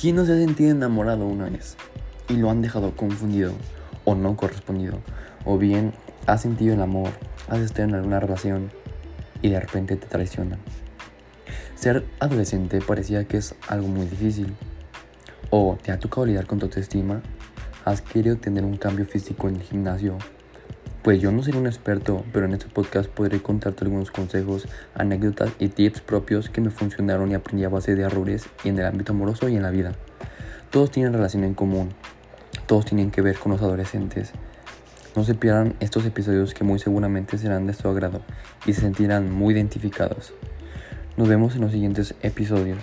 ¿Quién no se ha sentido enamorado una vez y lo han dejado confundido o no correspondido? O bien has sentido el amor, has estado en alguna relación y de repente te traicionan. Ser adolescente parecía que es algo muy difícil. O te ha tocado lidiar con tu autoestima, has querido tener un cambio físico en el gimnasio. Pues yo no seré un experto, pero en este podcast podré contarte algunos consejos, anécdotas y tips propios que me funcionaron y aprendí a base de errores en el ámbito amoroso y en la vida. Todos tienen relación en común, todos tienen que ver con los adolescentes. No se pierdan estos episodios que muy seguramente serán de su agrado y se sentirán muy identificados. Nos vemos en los siguientes episodios.